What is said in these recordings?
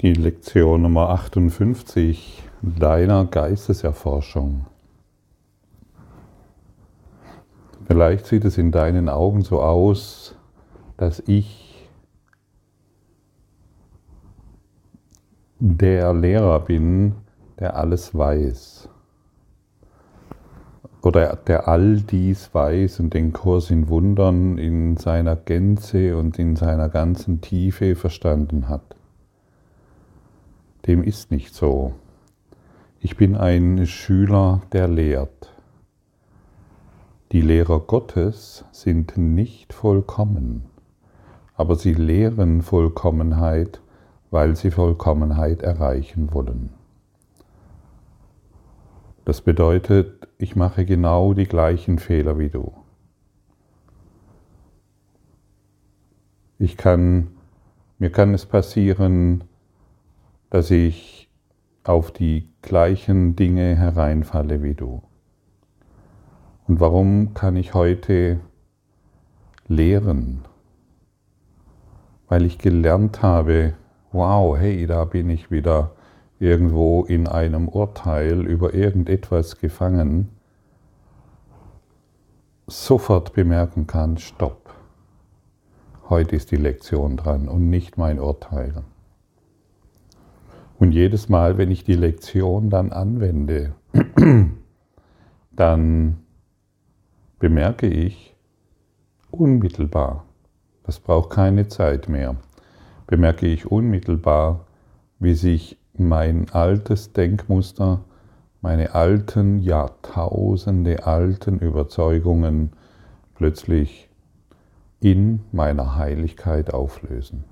Die Lektion Nummer 58 deiner Geisteserforschung. Vielleicht sieht es in deinen Augen so aus, dass ich der Lehrer bin, der alles weiß. Oder der all dies weiß und den Kurs in Wundern in seiner Gänze und in seiner ganzen Tiefe verstanden hat dem ist nicht so. Ich bin ein Schüler, der lehrt. Die Lehrer Gottes sind nicht vollkommen, aber sie lehren Vollkommenheit, weil sie Vollkommenheit erreichen wollen. Das bedeutet, ich mache genau die gleichen Fehler wie du. Ich kann, mir kann es passieren, dass ich auf die gleichen Dinge hereinfalle wie du. Und warum kann ich heute lehren? Weil ich gelernt habe, wow, hey, da bin ich wieder irgendwo in einem Urteil über irgendetwas gefangen, sofort bemerken kann, stopp, heute ist die Lektion dran und nicht mein Urteil. Und jedes Mal, wenn ich die Lektion dann anwende, dann bemerke ich unmittelbar, das braucht keine Zeit mehr, bemerke ich unmittelbar, wie sich mein altes Denkmuster, meine alten, Jahrtausende alten Überzeugungen plötzlich in meiner Heiligkeit auflösen.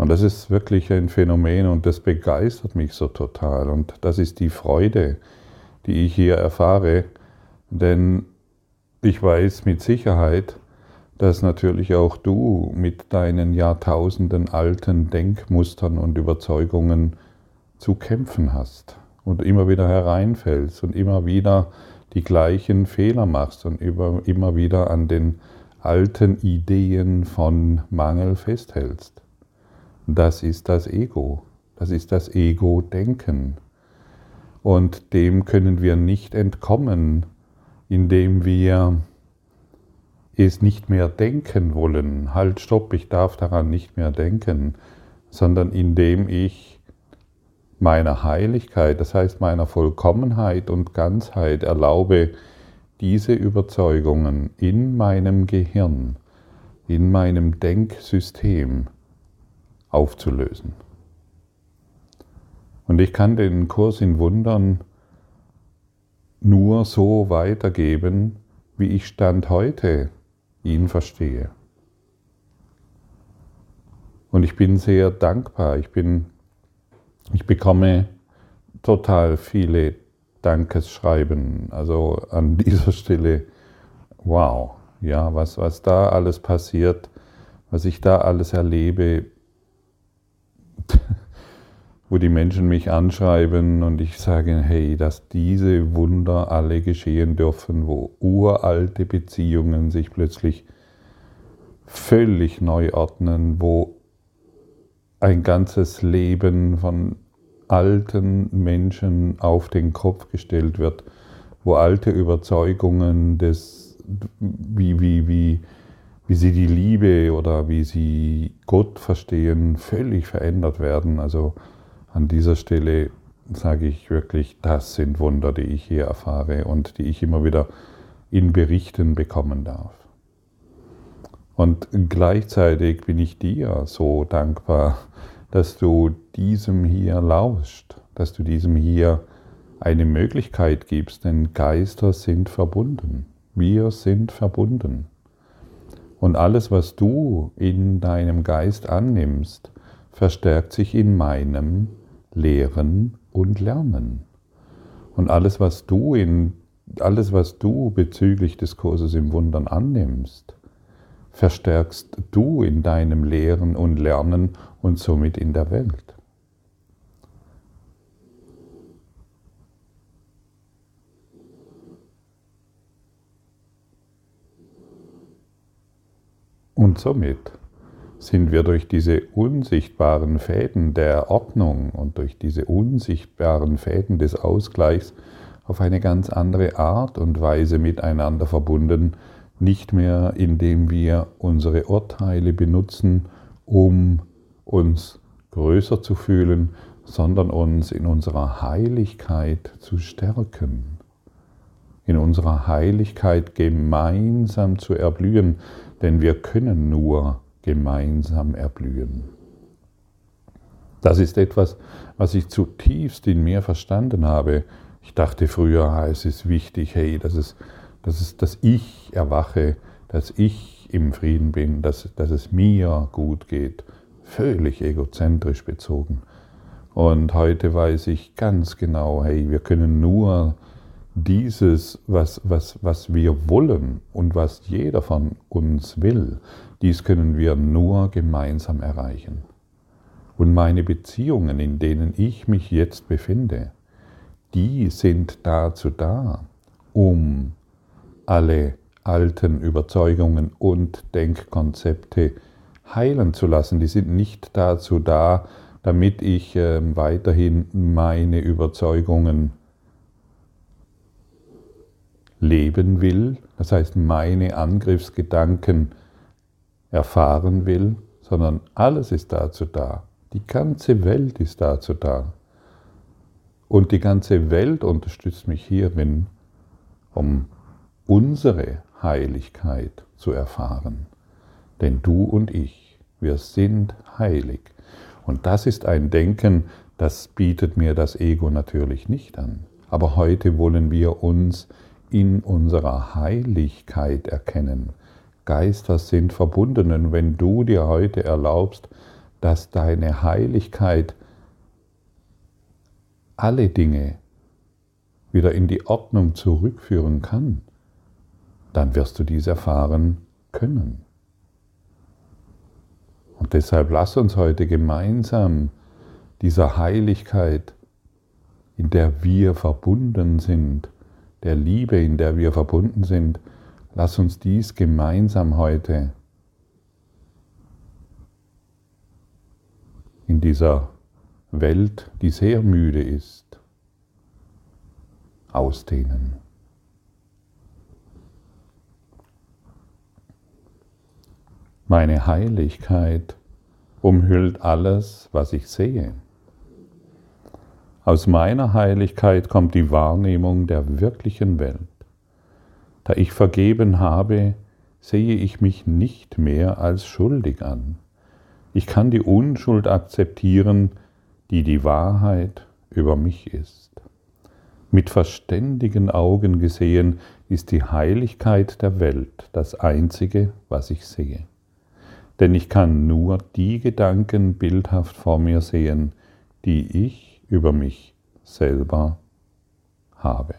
Und das ist wirklich ein Phänomen und das begeistert mich so total. Und das ist die Freude, die ich hier erfahre, denn ich weiß mit Sicherheit, dass natürlich auch du mit deinen Jahrtausenden alten Denkmustern und Überzeugungen zu kämpfen hast und immer wieder hereinfällst und immer wieder die gleichen Fehler machst und immer wieder an den alten Ideen von Mangel festhältst. Das ist das Ego. Das ist das Ego-Denken. Und dem können wir nicht entkommen, indem wir es nicht mehr denken wollen. Halt, stopp, ich darf daran nicht mehr denken, sondern indem ich meiner Heiligkeit, das heißt meiner Vollkommenheit und Ganzheit erlaube, diese Überzeugungen in meinem Gehirn, in meinem Denksystem aufzulösen. Und ich kann den Kurs in Wundern nur so weitergeben, wie ich Stand heute ihn verstehe. Und ich bin sehr dankbar. Ich, bin, ich bekomme total viele Dankesschreiben. Also an dieser Stelle, wow, ja, was, was da alles passiert, was ich da alles erlebe, wo die Menschen mich anschreiben und ich sage, hey, dass diese Wunder alle geschehen dürfen, wo uralte Beziehungen sich plötzlich völlig neu ordnen, wo ein ganzes Leben von alten Menschen auf den Kopf gestellt wird, wo alte Überzeugungen des, wie, wie, wie, wie sie die Liebe oder wie sie Gott verstehen, völlig verändert werden. Also an dieser Stelle sage ich wirklich, das sind Wunder, die ich hier erfahre und die ich immer wieder in Berichten bekommen darf. Und gleichzeitig bin ich dir so dankbar, dass du diesem hier lauscht, dass du diesem hier eine Möglichkeit gibst, denn Geister sind verbunden. Wir sind verbunden. Und alles, was du in deinem Geist annimmst, verstärkt sich in meinem Lehren und Lernen. Und alles, was du in alles, was du bezüglich des Kurses im Wundern annimmst, verstärkst du in deinem Lehren und Lernen und somit in der Welt. Und somit sind wir durch diese unsichtbaren Fäden der Ordnung und durch diese unsichtbaren Fäden des Ausgleichs auf eine ganz andere Art und Weise miteinander verbunden, nicht mehr indem wir unsere Urteile benutzen, um uns größer zu fühlen, sondern uns in unserer Heiligkeit zu stärken, in unserer Heiligkeit gemeinsam zu erblühen, denn wir können nur gemeinsam erblühen. Das ist etwas, was ich zutiefst in mir verstanden habe. Ich dachte früher, ah, es ist wichtig, hey, dass, es, dass, es, dass ich erwache, dass ich im Frieden bin, dass, dass es mir gut geht. Völlig egozentrisch bezogen. Und heute weiß ich ganz genau, hey, wir können nur dieses, was, was, was wir wollen und was jeder von uns will, dies können wir nur gemeinsam erreichen. Und meine Beziehungen, in denen ich mich jetzt befinde, die sind dazu da, um alle alten Überzeugungen und Denkkonzepte heilen zu lassen. Die sind nicht dazu da, damit ich äh, weiterhin meine Überzeugungen leben will, das heißt meine Angriffsgedanken erfahren will, sondern alles ist dazu da. Die ganze Welt ist dazu da. Und die ganze Welt unterstützt mich hierin, um unsere Heiligkeit zu erfahren. Denn du und ich, wir sind heilig. Und das ist ein Denken, das bietet mir das Ego natürlich nicht an. Aber heute wollen wir uns in unserer Heiligkeit erkennen. Geister sind verbunden und wenn du dir heute erlaubst, dass deine Heiligkeit alle Dinge wieder in die Ordnung zurückführen kann, dann wirst du dies erfahren können. Und deshalb lass uns heute gemeinsam dieser Heiligkeit, in der wir verbunden sind, der Liebe, in der wir verbunden sind, lass uns dies gemeinsam heute in dieser Welt, die sehr müde ist, ausdehnen. Meine Heiligkeit umhüllt alles, was ich sehe. Aus meiner Heiligkeit kommt die Wahrnehmung der wirklichen Welt. Da ich vergeben habe, sehe ich mich nicht mehr als schuldig an. Ich kann die Unschuld akzeptieren, die die Wahrheit über mich ist. Mit verständigen Augen gesehen ist die Heiligkeit der Welt das Einzige, was ich sehe denn ich kann nur die Gedanken bildhaft vor mir sehen, die ich über mich selber habe.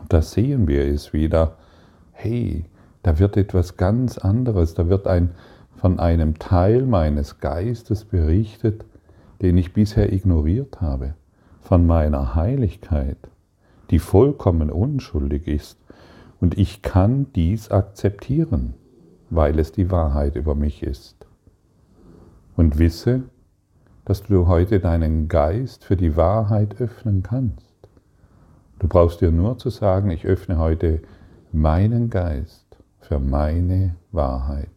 Und da sehen wir es wieder, hey, da wird etwas ganz anderes, da wird ein, von einem Teil meines Geistes berichtet, den ich bisher ignoriert habe, von meiner Heiligkeit, die vollkommen unschuldig ist. Und ich kann dies akzeptieren weil es die Wahrheit über mich ist. Und wisse, dass du heute deinen Geist für die Wahrheit öffnen kannst. Du brauchst dir nur zu sagen, ich öffne heute meinen Geist für meine Wahrheit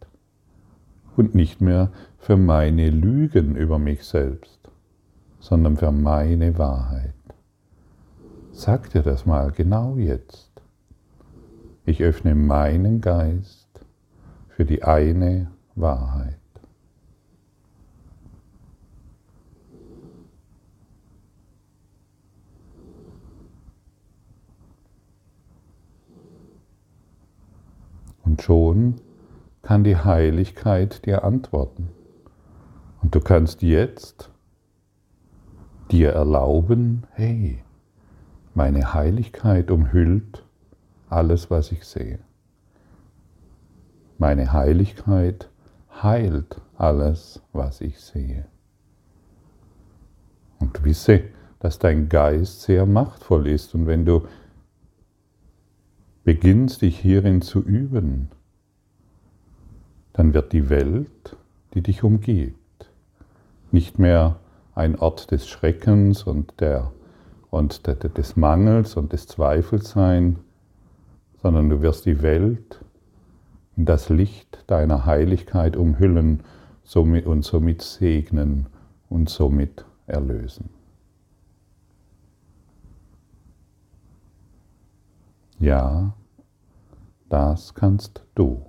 und nicht mehr für meine Lügen über mich selbst, sondern für meine Wahrheit. Sag dir das mal genau jetzt. Ich öffne meinen Geist für die eine Wahrheit. Und schon kann die Heiligkeit dir antworten. Und du kannst jetzt dir erlauben, hey, meine Heiligkeit umhüllt alles, was ich sehe. Meine Heiligkeit heilt alles, was ich sehe. Und wisse, dass dein Geist sehr machtvoll ist und wenn du beginnst, dich hierin zu üben, dann wird die Welt die dich umgibt. Nicht mehr ein Ort des Schreckens und, der, und des Mangels und des Zweifels sein, sondern du wirst die Welt in das Licht deiner Heiligkeit umhüllen und somit segnen und somit erlösen. Ja, das kannst du.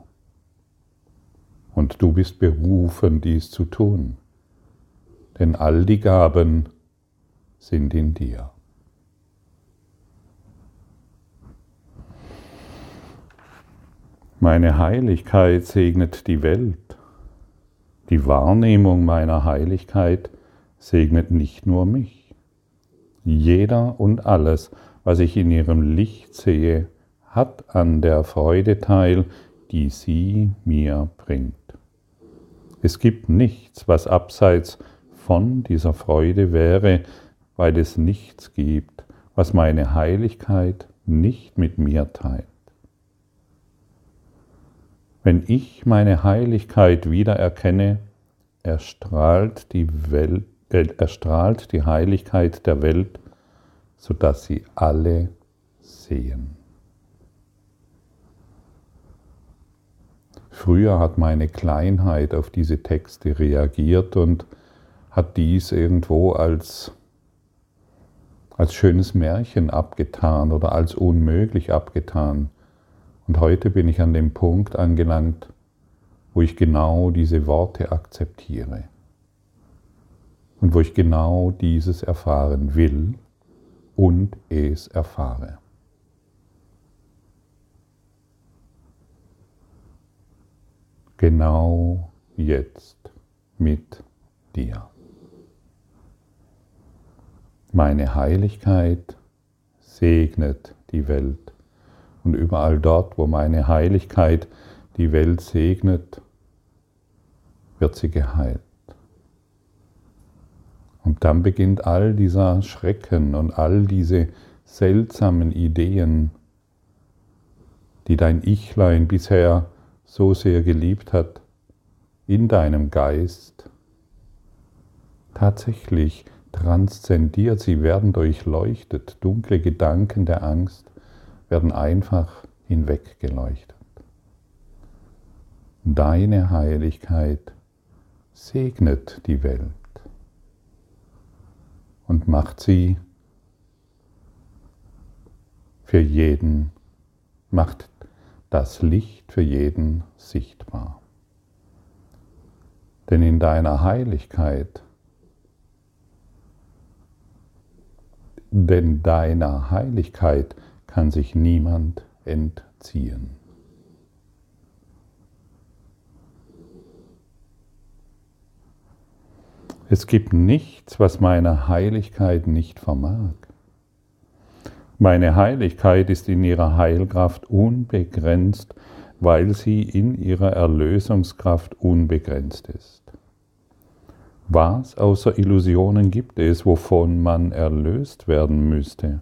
Und du bist berufen, dies zu tun, denn all die Gaben sind in dir. Meine Heiligkeit segnet die Welt. Die Wahrnehmung meiner Heiligkeit segnet nicht nur mich. Jeder und alles, was ich in ihrem Licht sehe, hat an der Freude teil, die sie mir bringt. Es gibt nichts, was abseits von dieser Freude wäre, weil es nichts gibt, was meine Heiligkeit nicht mit mir teilt. Wenn ich meine Heiligkeit wieder erkenne, erstrahlt die, Welt, äh, erstrahlt die Heiligkeit der Welt, sodass sie alle sehen. Früher hat meine Kleinheit auf diese Texte reagiert und hat dies irgendwo als, als schönes Märchen abgetan oder als unmöglich abgetan. Und heute bin ich an dem Punkt angelangt, wo ich genau diese Worte akzeptiere und wo ich genau dieses erfahren will und es erfahre. Genau jetzt mit dir. Meine Heiligkeit segnet die Welt und überall dort, wo meine Heiligkeit die Welt segnet, wird sie geheilt. Und dann beginnt all dieser Schrecken und all diese seltsamen Ideen, die dein Ichlein bisher so sehr geliebt hat, in deinem Geist tatsächlich transzendiert, sie werden durchleuchtet, dunkle Gedanken der Angst werden einfach hinweggeleuchtet. Deine Heiligkeit segnet die Welt und macht sie für jeden, macht das Licht für jeden sichtbar. Denn in deiner Heiligkeit, denn deiner Heiligkeit kann sich niemand entziehen. Es gibt nichts, was meine Heiligkeit nicht vermag. Meine Heiligkeit ist in ihrer Heilkraft unbegrenzt, weil sie in ihrer Erlösungskraft unbegrenzt ist. Was außer Illusionen gibt es, wovon man erlöst werden müsste?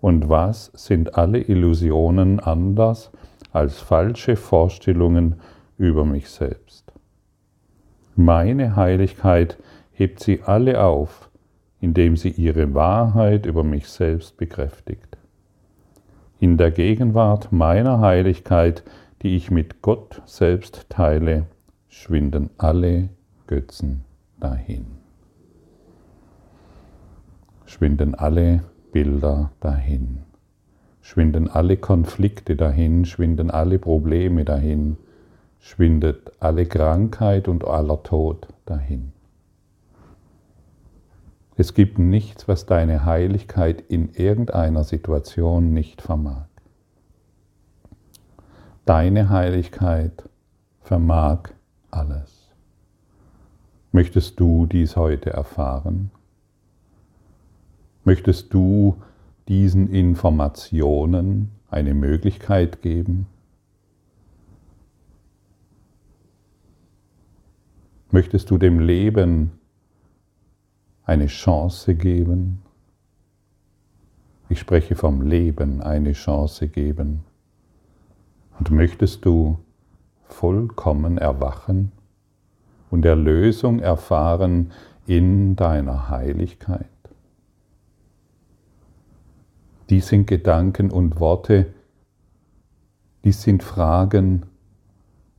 Und was sind alle Illusionen anders als falsche Vorstellungen über mich selbst? Meine Heiligkeit hebt sie alle auf, indem sie ihre Wahrheit über mich selbst bekräftigt. In der Gegenwart meiner Heiligkeit, die ich mit Gott selbst teile, schwinden alle Götzen dahin. Schwinden alle Bilder dahin. Schwinden alle Konflikte dahin, schwinden alle Probleme dahin, schwindet alle Krankheit und aller Tod dahin. Es gibt nichts, was deine Heiligkeit in irgendeiner Situation nicht vermag. Deine Heiligkeit vermag alles. Möchtest du dies heute erfahren? Möchtest du diesen Informationen eine Möglichkeit geben? Möchtest du dem Leben eine Chance geben? Ich spreche vom Leben eine Chance geben. Und möchtest du vollkommen erwachen und Erlösung erfahren in deiner Heiligkeit. Dies sind Gedanken und Worte, dies sind Fragen,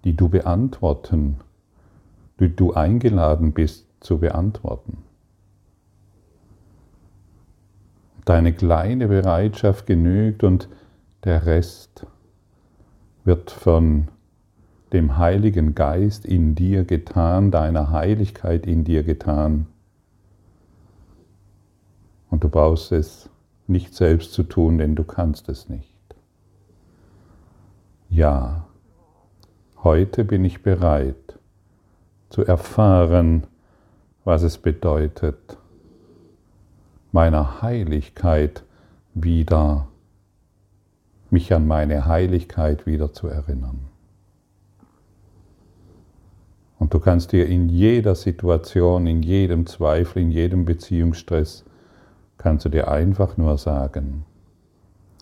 die du beantworten, die du eingeladen bist zu beantworten. Deine kleine Bereitschaft genügt und der Rest wird von dem Heiligen Geist in dir getan, deiner Heiligkeit in dir getan. Und du brauchst es nicht selbst zu tun, denn du kannst es nicht. Ja, heute bin ich bereit zu erfahren, was es bedeutet, meiner Heiligkeit wieder, mich an meine Heiligkeit wieder zu erinnern. Und du kannst dir in jeder Situation, in jedem Zweifel, in jedem Beziehungsstress, kannst du dir einfach nur sagen,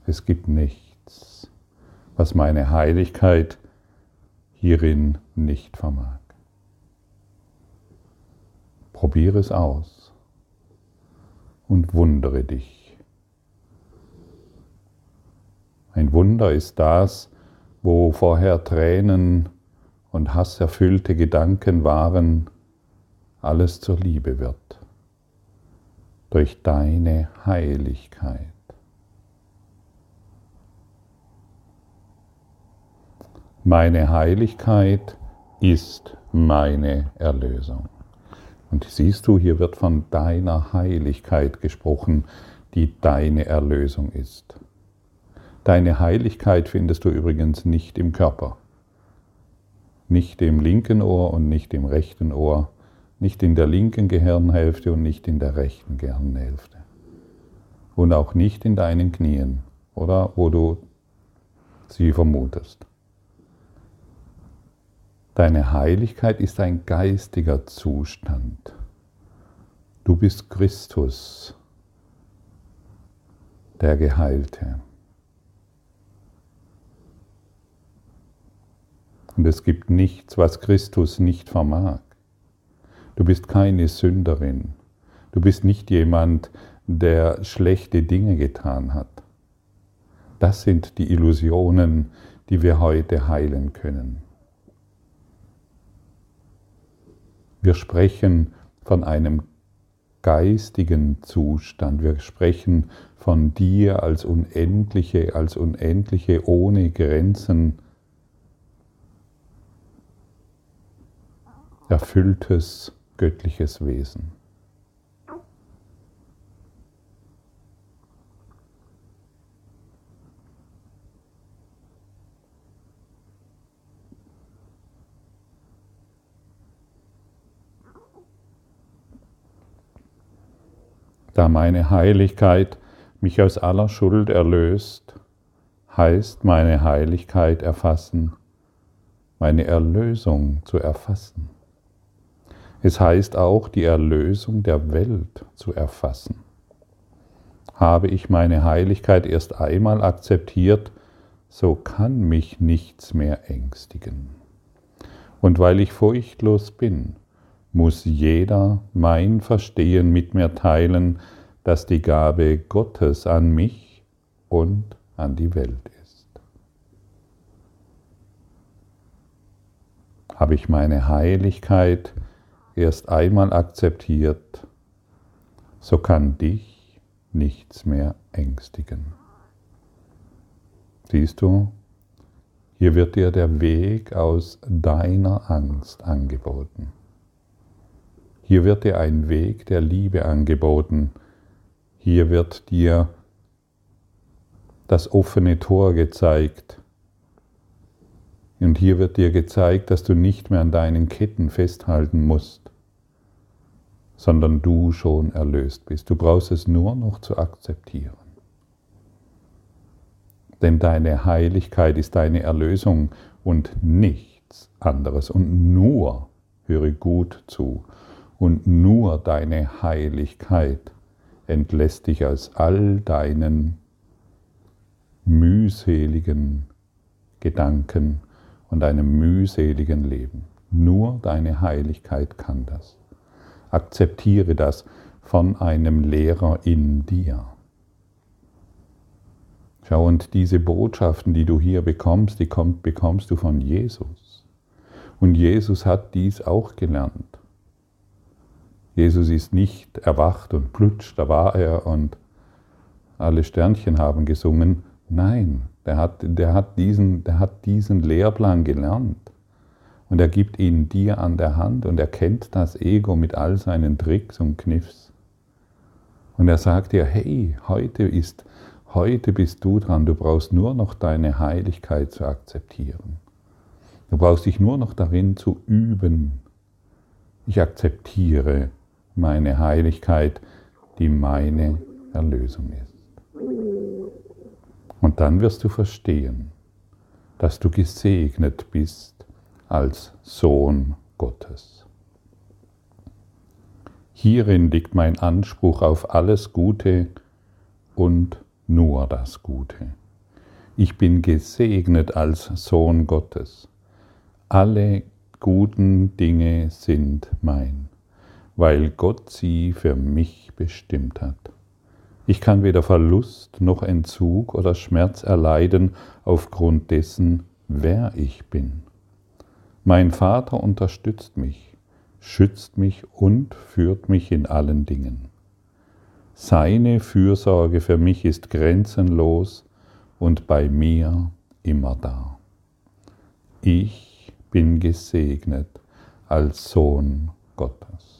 es gibt nichts, was meine Heiligkeit hierin nicht vermag. Probiere es aus und wundere dich. Ein Wunder ist das, wo vorher Tränen und hasserfüllte Gedanken waren, alles zur Liebe wird, durch deine Heiligkeit. Meine Heiligkeit ist meine Erlösung. Und siehst du, hier wird von deiner Heiligkeit gesprochen, die deine Erlösung ist. Deine Heiligkeit findest du übrigens nicht im Körper nicht im linken Ohr und nicht im rechten Ohr, nicht in der linken Gehirnhälfte und nicht in der rechten Gehirnhälfte. Und auch nicht in deinen Knien oder wo du sie vermutest. Deine Heiligkeit ist ein geistiger Zustand. Du bist Christus, der Geheilte. Und es gibt nichts, was Christus nicht vermag. Du bist keine Sünderin. Du bist nicht jemand, der schlechte Dinge getan hat. Das sind die Illusionen, die wir heute heilen können. Wir sprechen von einem geistigen Zustand. Wir sprechen von dir als unendliche, als unendliche, ohne Grenzen erfülltes göttliches Wesen. Da meine Heiligkeit mich aus aller Schuld erlöst, heißt meine Heiligkeit erfassen, meine Erlösung zu erfassen. Es heißt auch, die Erlösung der Welt zu erfassen. Habe ich meine Heiligkeit erst einmal akzeptiert, so kann mich nichts mehr ängstigen. Und weil ich furchtlos bin, muss jeder mein Verstehen mit mir teilen, dass die Gabe Gottes an mich und an die Welt ist. Habe ich meine Heiligkeit erst einmal akzeptiert, so kann dich nichts mehr ängstigen. Siehst du, hier wird dir der Weg aus deiner Angst angeboten. Hier wird dir ein Weg der Liebe angeboten. Hier wird dir das offene Tor gezeigt. Und hier wird dir gezeigt, dass du nicht mehr an deinen Ketten festhalten musst, sondern du schon erlöst bist. Du brauchst es nur noch zu akzeptieren. Denn deine Heiligkeit ist deine Erlösung und nichts anderes. Und nur, höre gut zu, und nur deine Heiligkeit entlässt dich aus all deinen mühseligen Gedanken und einem mühseligen Leben. Nur deine Heiligkeit kann das. Akzeptiere das von einem Lehrer in dir. Schau, und diese Botschaften, die du hier bekommst, die bekommst du von Jesus. Und Jesus hat dies auch gelernt. Jesus ist nicht erwacht und plutsch, da war er und alle Sternchen haben gesungen. Nein, der hat, der hat, diesen, der hat diesen Lehrplan gelernt. Und er gibt ihn dir an der Hand und er kennt das Ego mit all seinen Tricks und Kniffs. Und er sagt dir, hey, heute ist, heute bist du dran, du brauchst nur noch deine Heiligkeit zu akzeptieren. Du brauchst dich nur noch darin zu üben. Ich akzeptiere meine Heiligkeit, die meine Erlösung ist. Und dann wirst du verstehen, dass du gesegnet bist als Sohn Gottes. Hierin liegt mein Anspruch auf alles Gute und nur das Gute. Ich bin gesegnet als Sohn Gottes. Alle guten Dinge sind mein, weil Gott sie für mich bestimmt hat. Ich kann weder Verlust noch Entzug oder Schmerz erleiden aufgrund dessen, wer ich bin. Mein Vater unterstützt mich, schützt mich und führt mich in allen Dingen. Seine Fürsorge für mich ist grenzenlos und bei mir immer da. Ich bin gesegnet als Sohn Gottes.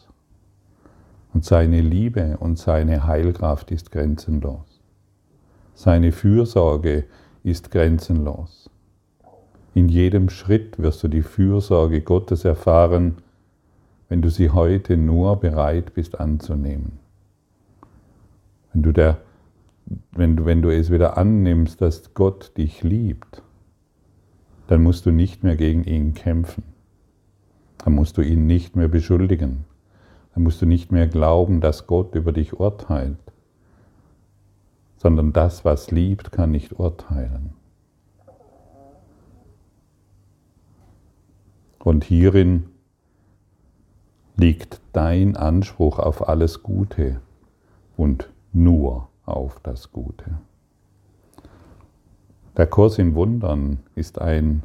Und seine Liebe und seine Heilkraft ist grenzenlos. Seine Fürsorge ist grenzenlos. In jedem Schritt wirst du die Fürsorge Gottes erfahren, wenn du sie heute nur bereit bist anzunehmen. Wenn du, der, wenn du, wenn du es wieder annimmst, dass Gott dich liebt, dann musst du nicht mehr gegen ihn kämpfen. Dann musst du ihn nicht mehr beschuldigen. Dann musst du nicht mehr glauben, dass Gott über dich urteilt, sondern das, was liebt, kann nicht urteilen. Und hierin liegt dein Anspruch auf alles Gute und nur auf das Gute. Der Kurs in Wundern ist ein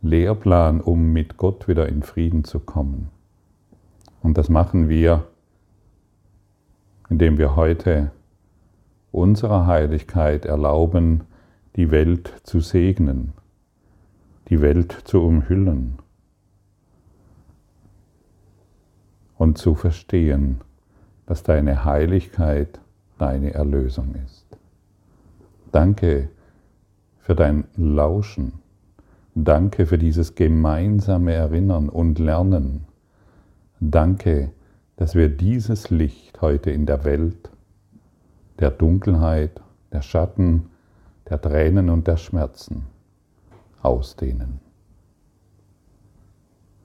Lehrplan, um mit Gott wieder in Frieden zu kommen. Und das machen wir, indem wir heute unserer Heiligkeit erlauben, die Welt zu segnen, die Welt zu umhüllen und zu verstehen, dass deine Heiligkeit deine Erlösung ist. Danke für dein Lauschen. Danke für dieses gemeinsame Erinnern und Lernen Danke, dass wir dieses Licht heute in der Welt der Dunkelheit, der Schatten, der Tränen und der Schmerzen ausdehnen.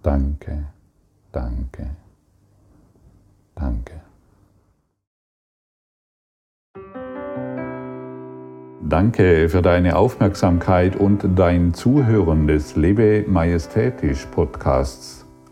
Danke, danke, danke. Danke für deine Aufmerksamkeit und dein Zuhören des Lebe Majestätisch Podcasts.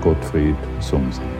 Gottfried Sumsen.